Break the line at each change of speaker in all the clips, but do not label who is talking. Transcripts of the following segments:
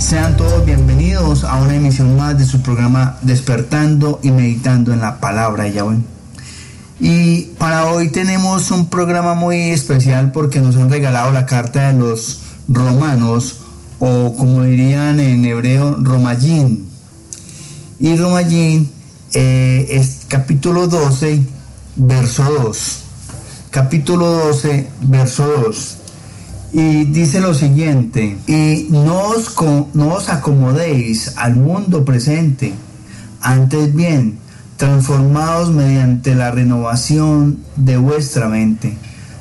Sean todos bienvenidos a una emisión más de su programa Despertando y Meditando en la Palabra de Yahweh. Y para hoy tenemos un programa muy especial porque nos han regalado la carta de los romanos o como dirían en hebreo, Romayín. Y Romayín eh, es capítulo 12, verso 2. Capítulo 12, verso 2 y dice lo siguiente, y no os, no os acomodéis al mundo presente, antes bien, transformados mediante la renovación de vuestra mente,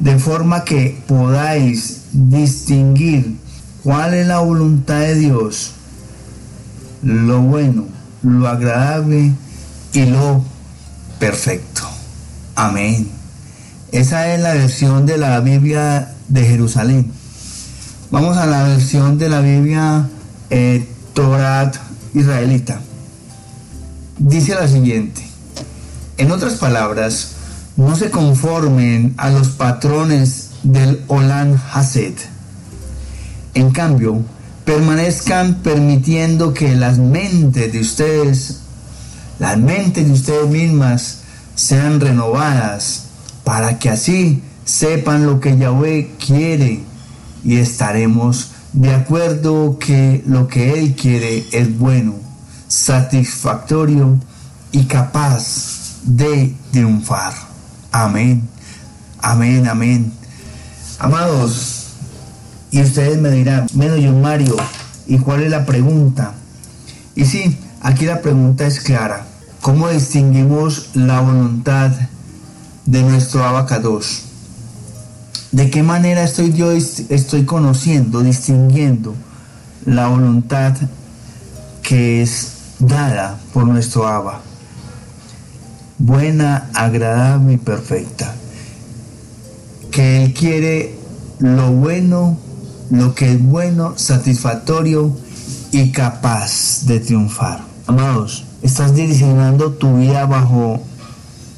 de forma que podáis distinguir cuál es la voluntad de Dios, lo bueno, lo agradable y lo perfecto. Amén. Esa es la versión de la Biblia de Jerusalén. Vamos a la versión de la Biblia eh, Torat israelita. Dice la siguiente. En otras palabras, no se conformen a los patrones del Olan Hased. En cambio, permanezcan permitiendo que las mentes de ustedes, las mentes de ustedes mismas, sean renovadas para que así sepan lo que Yahweh quiere y estaremos de acuerdo que lo que Él quiere es bueno, satisfactorio y capaz de triunfar. Amén, amén, amén. Amados, y ustedes me dirán, menos yo Mario, ¿y cuál es la pregunta? Y sí, aquí la pregunta es clara. ¿Cómo distinguimos la voluntad de nuestro abacados? ¿De qué manera estoy yo estoy conociendo, distinguiendo la voluntad que es dada por nuestro Abba? Buena, agradable y perfecta. Que Él quiere lo bueno, lo que es bueno, satisfactorio y capaz de triunfar. Amados, estás direccionando tu vida bajo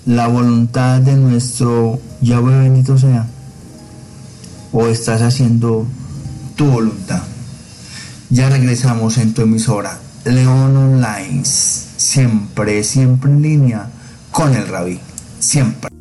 la voluntad de nuestro Yahweh bendito sea o estás haciendo tu voluntad. Ya regresamos en tu emisora León Online, siempre, siempre en línea con el rabí, siempre.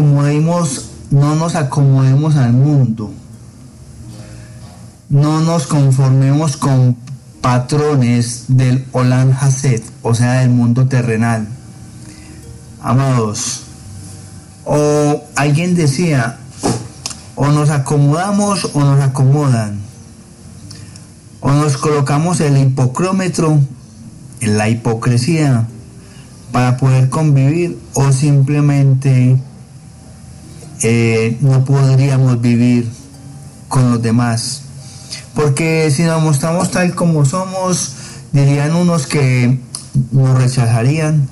No nos acomodemos al mundo. No nos conformemos con patrones del Olan Haset, o sea, del mundo terrenal. Amados, o alguien decía, o nos acomodamos o nos acomodan. O nos colocamos el hipocrómetro, la hipocresía, para poder convivir o simplemente eh, no podríamos vivir con los demás. Porque si nos mostramos tal como somos, dirían unos que nos rechazarían,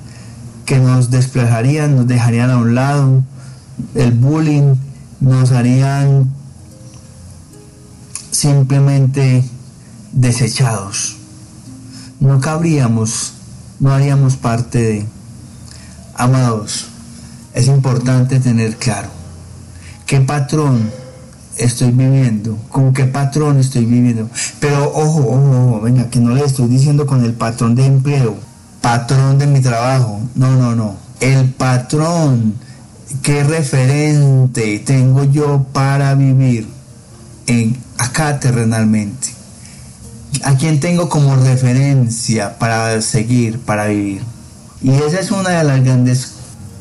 que nos desplazarían, nos dejarían a un lado, el bullying, nos harían simplemente desechados. No cabríamos no haríamos parte de. Amados, es importante tener claro qué patrón estoy viviendo, con qué patrón estoy viviendo. Pero ojo, ojo, ojo, venga, que no le estoy diciendo con el patrón de empleo, patrón de mi trabajo. No, no, no. El patrón, qué referente tengo yo para vivir acá terrenalmente a quien tengo como referencia para seguir, para vivir. Y esa es una de las grandes,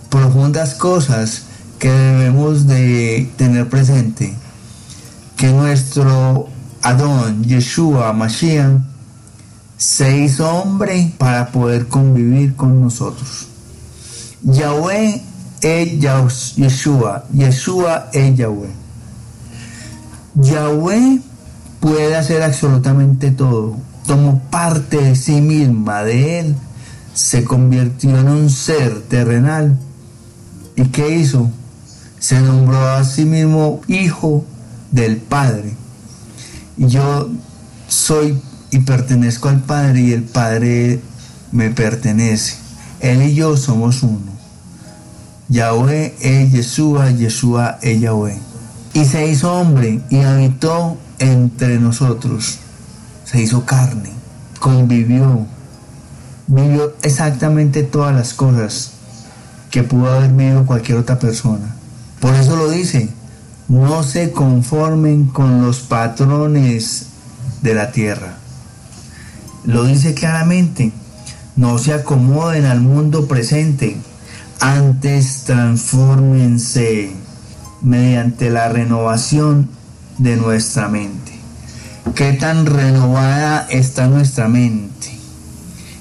profundas cosas que debemos de tener presente. Que nuestro Adón, Yeshua, Mashiach, se hizo hombre para poder convivir con nosotros. Yahweh es Yeshua, Yeshua es Yahweh. Yahweh puede hacer absolutamente todo. Tomó parte de sí misma, de él, se convirtió en un ser terrenal. ¿Y qué hizo? Se nombró a sí mismo hijo del Padre. yo soy y pertenezco al Padre y el Padre me pertenece. Él y yo somos uno. Yahweh es Yeshua, Yeshua es Yahweh. Y se hizo hombre y habitó entre nosotros. Se hizo carne, convivió, vivió exactamente todas las cosas que pudo haber vivido cualquier otra persona. Por eso lo dice, no se conformen con los patrones de la tierra. Lo dice claramente, no se acomoden al mundo presente, antes transfórmense mediante la renovación de nuestra mente. ¿Qué tan renovada está nuestra mente?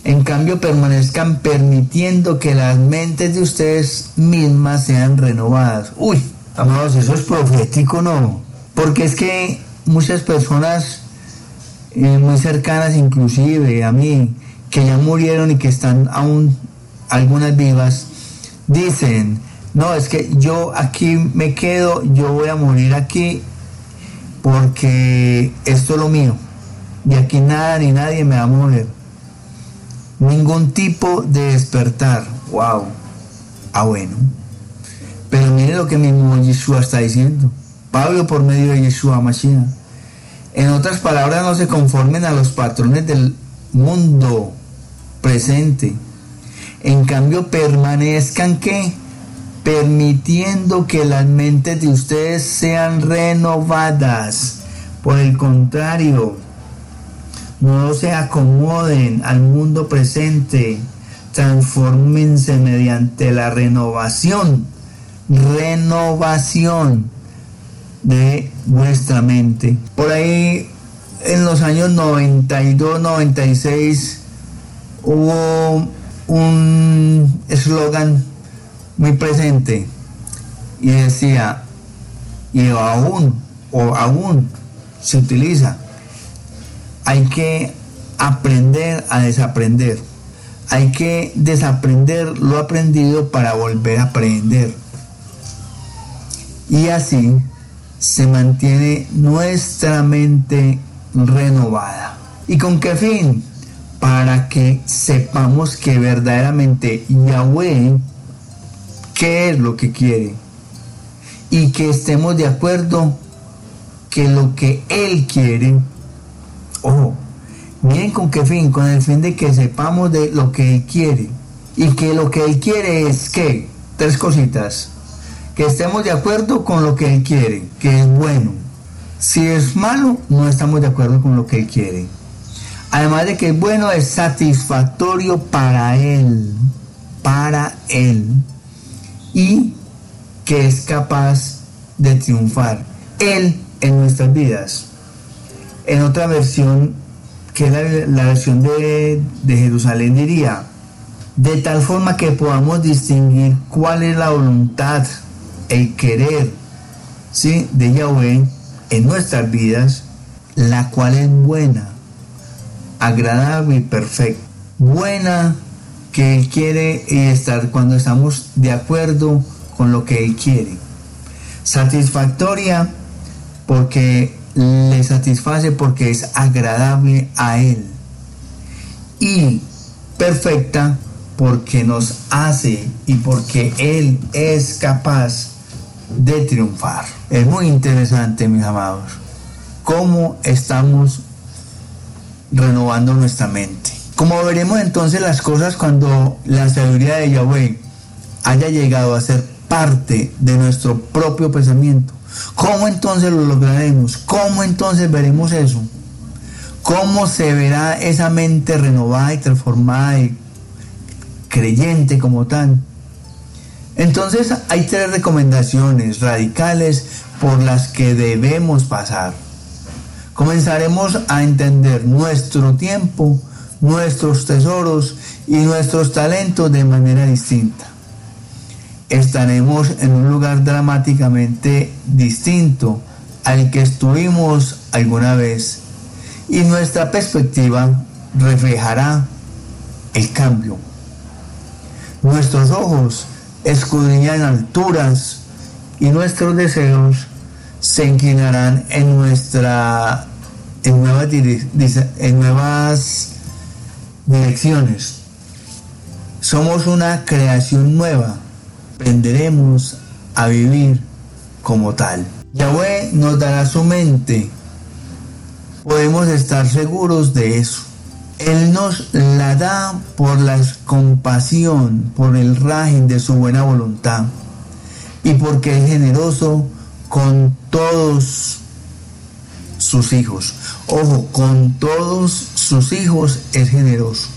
En cambio, permanezcan permitiendo que las mentes de ustedes mismas sean renovadas. Uy, amados, eso es profético, ¿no? Porque es que muchas personas eh, muy cercanas, inclusive a mí, que ya murieron y que están aún algunas vivas, dicen, no, es que yo aquí me quedo, yo voy a morir aquí porque esto es lo mío. Y aquí nada ni nadie me va a mover. Ningún tipo de despertar. Wow. Ah, bueno. Pero mire lo que mismo Yeshua está diciendo. Pablo por medio de Yeshua Mashiach. En otras palabras, no se conformen a los patrones del mundo presente. En cambio, permanezcan que permitiendo que las mentes de ustedes sean renovadas. Por el contrario, no se acomoden al mundo presente, transformense mediante la renovación, renovación de vuestra mente. Por ahí en los años 92, 96 hubo un eslogan muy presente y decía, y aún, o aún se utiliza, hay que aprender a desaprender. Hay que desaprender lo aprendido para volver a aprender. Y así se mantiene nuestra mente renovada. ¿Y con qué fin? Para que sepamos que verdaderamente Yahweh qué es lo que quiere y que estemos de acuerdo que lo que Él quiere, ojo, miren con qué fin, con el fin de que sepamos de lo que Él quiere y que lo que Él quiere es que, tres cositas, que estemos de acuerdo con lo que Él quiere, que es bueno. Si es malo, no estamos de acuerdo con lo que Él quiere. Además de que es bueno, es satisfactorio para Él, para Él y que es capaz de triunfar Él en nuestras vidas. En otra versión, que es la, versión de, de Jerusalén, diría, de tal forma que podamos distinguir cuál es la voluntad, el querer ¿sí? de Yahweh en nuestras vidas, la cual es buena, agradable y perfecta. Buena que Él quiere estar cuando estamos de acuerdo con lo que Él quiere. Satisfactoria porque le satisface porque es agradable a Él. Y perfecta porque nos hace y porque Él es capaz de triunfar. Es muy interesante, mis amados, cómo estamos renovando nuestra mente. Como veremos entonces las cosas cuando la sabiduría de Yahweh haya llegado a ser parte de nuestro propio pensamiento. ¿Cómo entonces lo lograremos? ¿Cómo entonces veremos eso? ¿Cómo se verá esa mente renovada y transformada y creyente como tal? Entonces hay tres recomendaciones radicales por las que debemos pasar. Comenzaremos a entender nuestro tiempo nuestros tesoros y nuestros talentos de manera distinta. Estaremos en un lugar dramáticamente distinto al que estuvimos alguna vez y nuestra perspectiva reflejará el cambio. Nuestros ojos escudriñan alturas y nuestros deseos se inclinarán en nuestra en nuevas, en nuevas direcciones. Somos una creación nueva. Aprenderemos a vivir como tal. Yahweh nos dará su mente. Podemos estar seguros de eso. Él nos la da por la compasión, por el régimen de su buena voluntad y porque es generoso con todos sus hijos. Ojo, con todos sus hijos es generoso.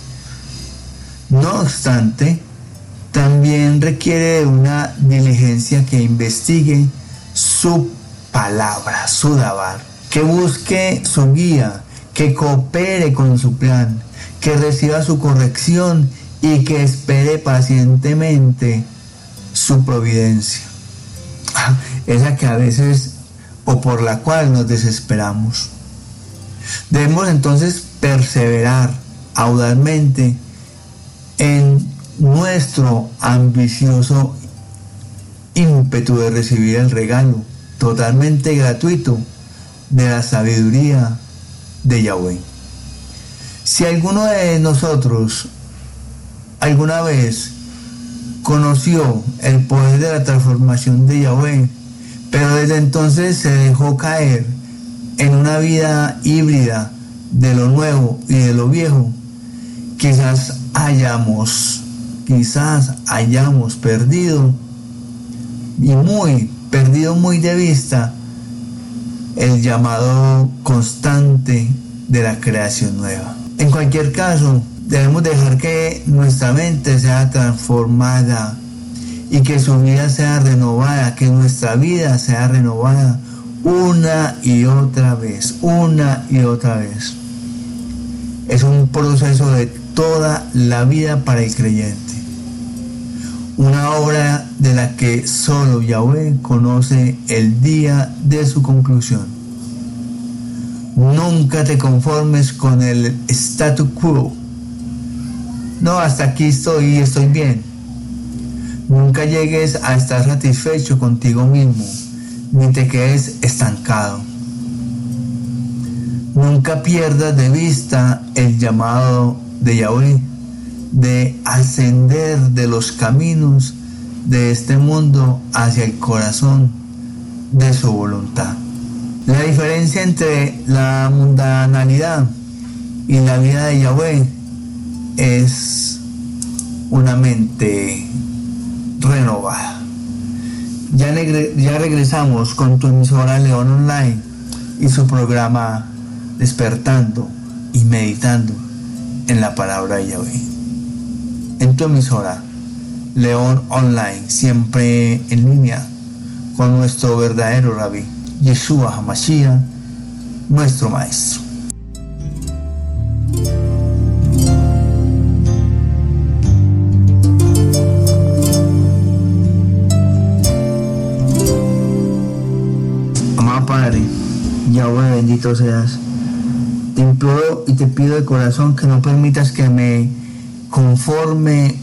No obstante, también requiere una diligencia que investigue su palabra, su dabar, que busque su guía, que coopere con su plan, que reciba su corrección y que espere pacientemente su providencia. Esa que a veces o por la cual nos desesperamos. Debemos entonces perseverar audazmente en nuestro ambicioso ímpetu de recibir el regalo totalmente gratuito de la sabiduría de Yahweh. Si alguno de nosotros alguna vez conoció el poder de la transformación de Yahweh, pero desde entonces se dejó caer en una vida híbrida de lo nuevo y de lo viejo, quizás hayamos, quizás hayamos perdido y muy perdido muy de vista el llamado constante de la creación nueva. En cualquier caso, debemos dejar que nuestra mente sea transformada y que su vida sea renovada, que nuestra vida sea renovada una y otra vez, una y otra vez. Es un proceso de toda la vida para el creyente una obra de la que solo Yahweh conoce el día de su conclusión. Nunca te conformes con el statu quo. No, hasta aquí estoy y estoy bien. Nunca llegues a estar satisfecho contigo mismo, ni te quedes estancado. Nunca pierdas de vista el llamado de Yahweh de ascender de los caminos de este mundo hacia el corazón de su voluntad. La diferencia entre la mundanalidad y la vida de Yahweh es una mente renovada. Ya, regresamos con tu emisora León Online y su programa Despertando y Meditando en la palabra de Yahweh en tu emisora León Online, siempre en línea con nuestro verdadero rabí, Yeshua Hamashiach, nuestro maestro. Amado Padre, Yahweh bendito seas. Te imploro y te pido de corazón que no permitas que me conforme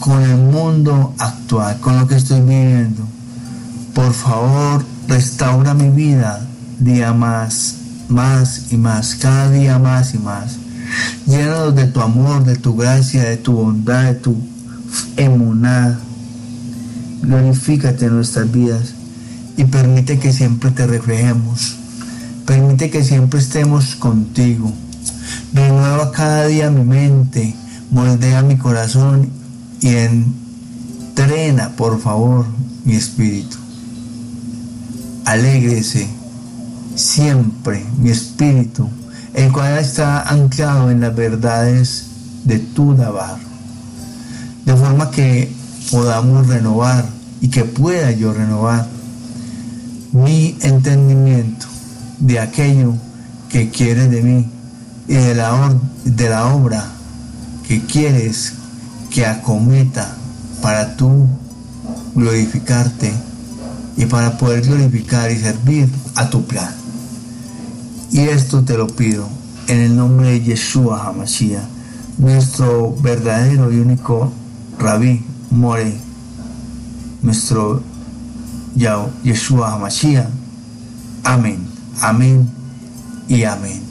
con el mundo actual, con lo que estoy viviendo. Por favor, restaura mi vida día más, más y más, cada día más y más. Llénanos de tu amor, de tu gracia, de tu bondad, de tu emunad. Glorifícate en nuestras vidas y permite que siempre te reflejemos. Permite que siempre estemos contigo. Renueva cada día mi mente, moldea mi corazón y entrena, por favor, mi espíritu. Alégrese siempre mi espíritu, el cual está anclado en las verdades de tu Dabar, de forma que podamos renovar y que pueda yo renovar mi entendimiento de aquello que quieres de mí y de la, de la obra que quieres que acometa para tú glorificarte y para poder glorificar y servir a tu plan. Y esto te lo pido en el nombre de Yeshua HaMashiach, nuestro verdadero y único Rabí More, nuestro Yeshua HaMashiach. Amén, amén y amén.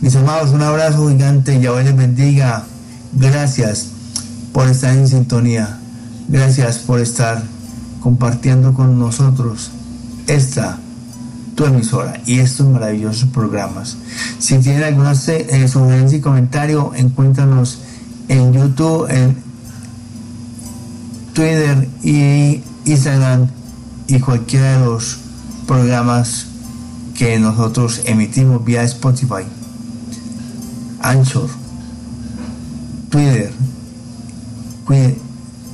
Mis amados, un abrazo gigante, Yahweh les bendiga. Gracias por estar en sintonía. Gracias por estar compartiendo con nosotros esta tu emisora y estos maravillosos programas. Si tienen alguna eh, sugerencia y comentario, encuéntranos en YouTube, en Twitter y Instagram y cualquiera de los programas que nosotros emitimos vía Spotify, Anchor, Twitter.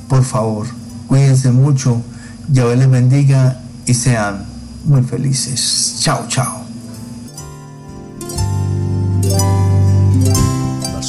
por favor, cuídense mucho, Dios les bendiga y sean muy felices. Chao, chao.